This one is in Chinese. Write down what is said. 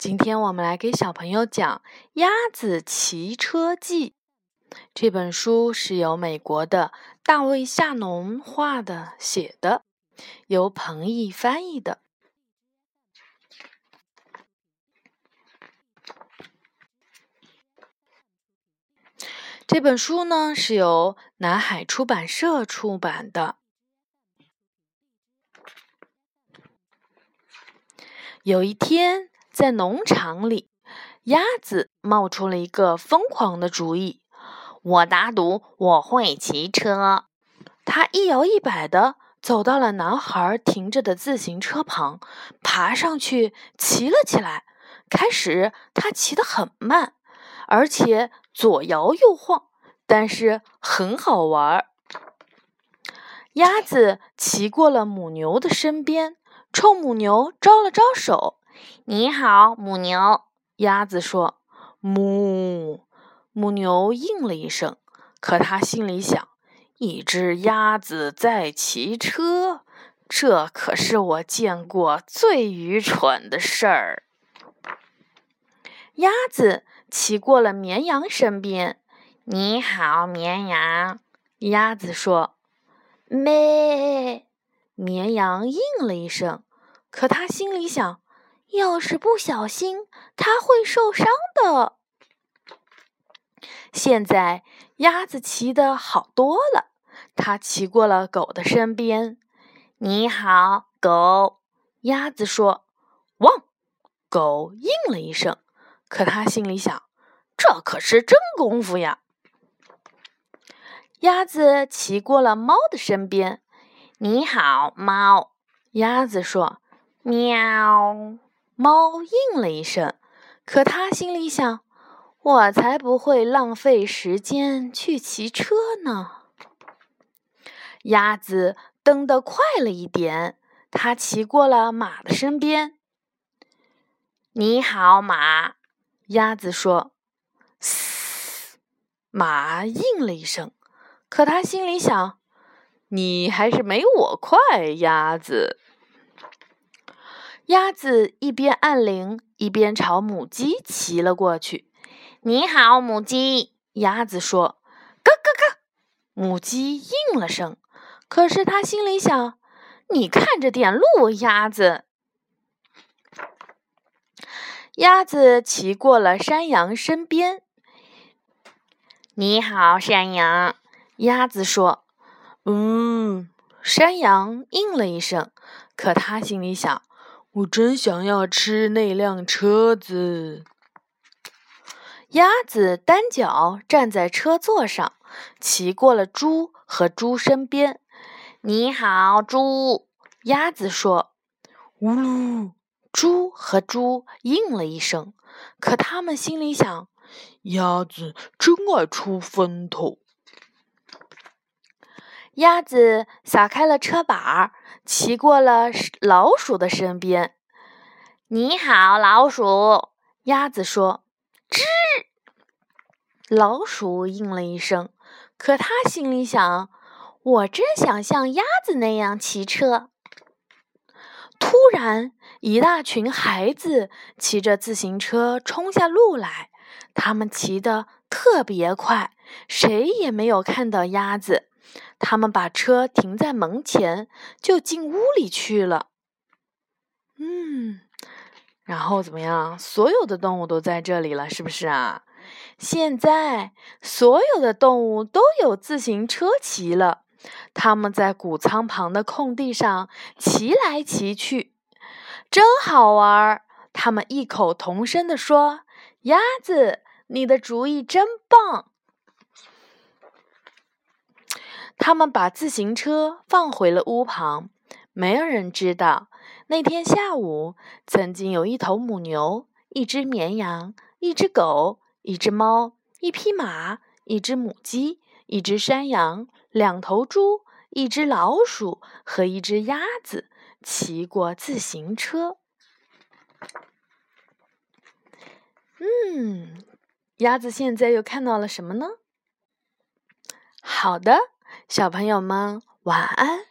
今天我们来给小朋友讲《鸭子骑车记》。这本书是由美国的大卫·夏农画的、写的，由彭毅翻译的。这本书呢是由南海出版社出版的。有一天。在农场里，鸭子冒出了一个疯狂的主意。我打赌我会骑车。它一摇一摆地走到了男孩停着的自行车旁，爬上去骑了起来。开始，它骑得很慢，而且左摇右晃，但是很好玩。鸭子骑过了母牛的身边，冲母牛招了招手。你好，母牛。鸭子说：“母。”母牛应了一声。可它心里想：“一只鸭子在骑车，这可是我见过最愚蠢的事儿。”鸭子骑过了绵羊身边。“你好，绵羊。”鸭子说。“咩。”绵羊应了一声。可它心里想。要是不小心，它会受伤的。现在鸭子骑得好多了，它骑过了狗的身边。“你好，狗。”鸭子说。“汪！”狗应了一声，可它心里想：“这可是真功夫呀。”鸭子骑过了猫的身边。“你好，猫。”鸭子说。“喵。”猫应了一声，可它心里想：“我才不会浪费时间去骑车呢。”鸭子蹬得快了一点，它骑过了马的身边。“你好，马。”鸭子说。“嘶！”马应了一声，可它心里想：“你还是没我快，鸭子。”鸭子一边按铃，一边朝母鸡骑了过去。“你好，母鸡。”鸭子说。“咯咯咯！”母鸡应了声，可是它心里想：“你看着点路，鸭子。”鸭子骑过了山羊身边。“你好，山羊。”鸭子说。“嗯。”山羊应了一声，可它心里想。我真想要吃那辆车子。鸭子单脚站在车座上，骑过了猪和猪身边。你好，猪。鸭子说：“呜噜。”猪和猪应了一声，可他们心里想：鸭子真爱出风头。鸭子撒开了车把儿。骑过了老鼠的身边，你好，老鼠。鸭子说：“吱。”老鼠应了一声，可他心里想：“我真想像鸭子那样骑车。”突然，一大群孩子骑着自行车冲下路来，他们骑得特别快，谁也没有看到鸭子。他们把车停在门前，就进屋里去了。嗯，然后怎么样？所有的动物都在这里了，是不是啊？现在所有的动物都有自行车骑了，他们在谷仓旁的空地上骑来骑去，真好玩儿。他们异口同声地说：“鸭子，你的主意真棒！”他们把自行车放回了屋旁。没有人知道，那天下午曾经有一头母牛、一只绵羊、一只狗、一只猫、一匹马、一只母鸡、一只山羊、两头猪、一只老鼠和一只鸭子骑过自行车。嗯，鸭子现在又看到了什么呢？好的。小朋友们，晚安。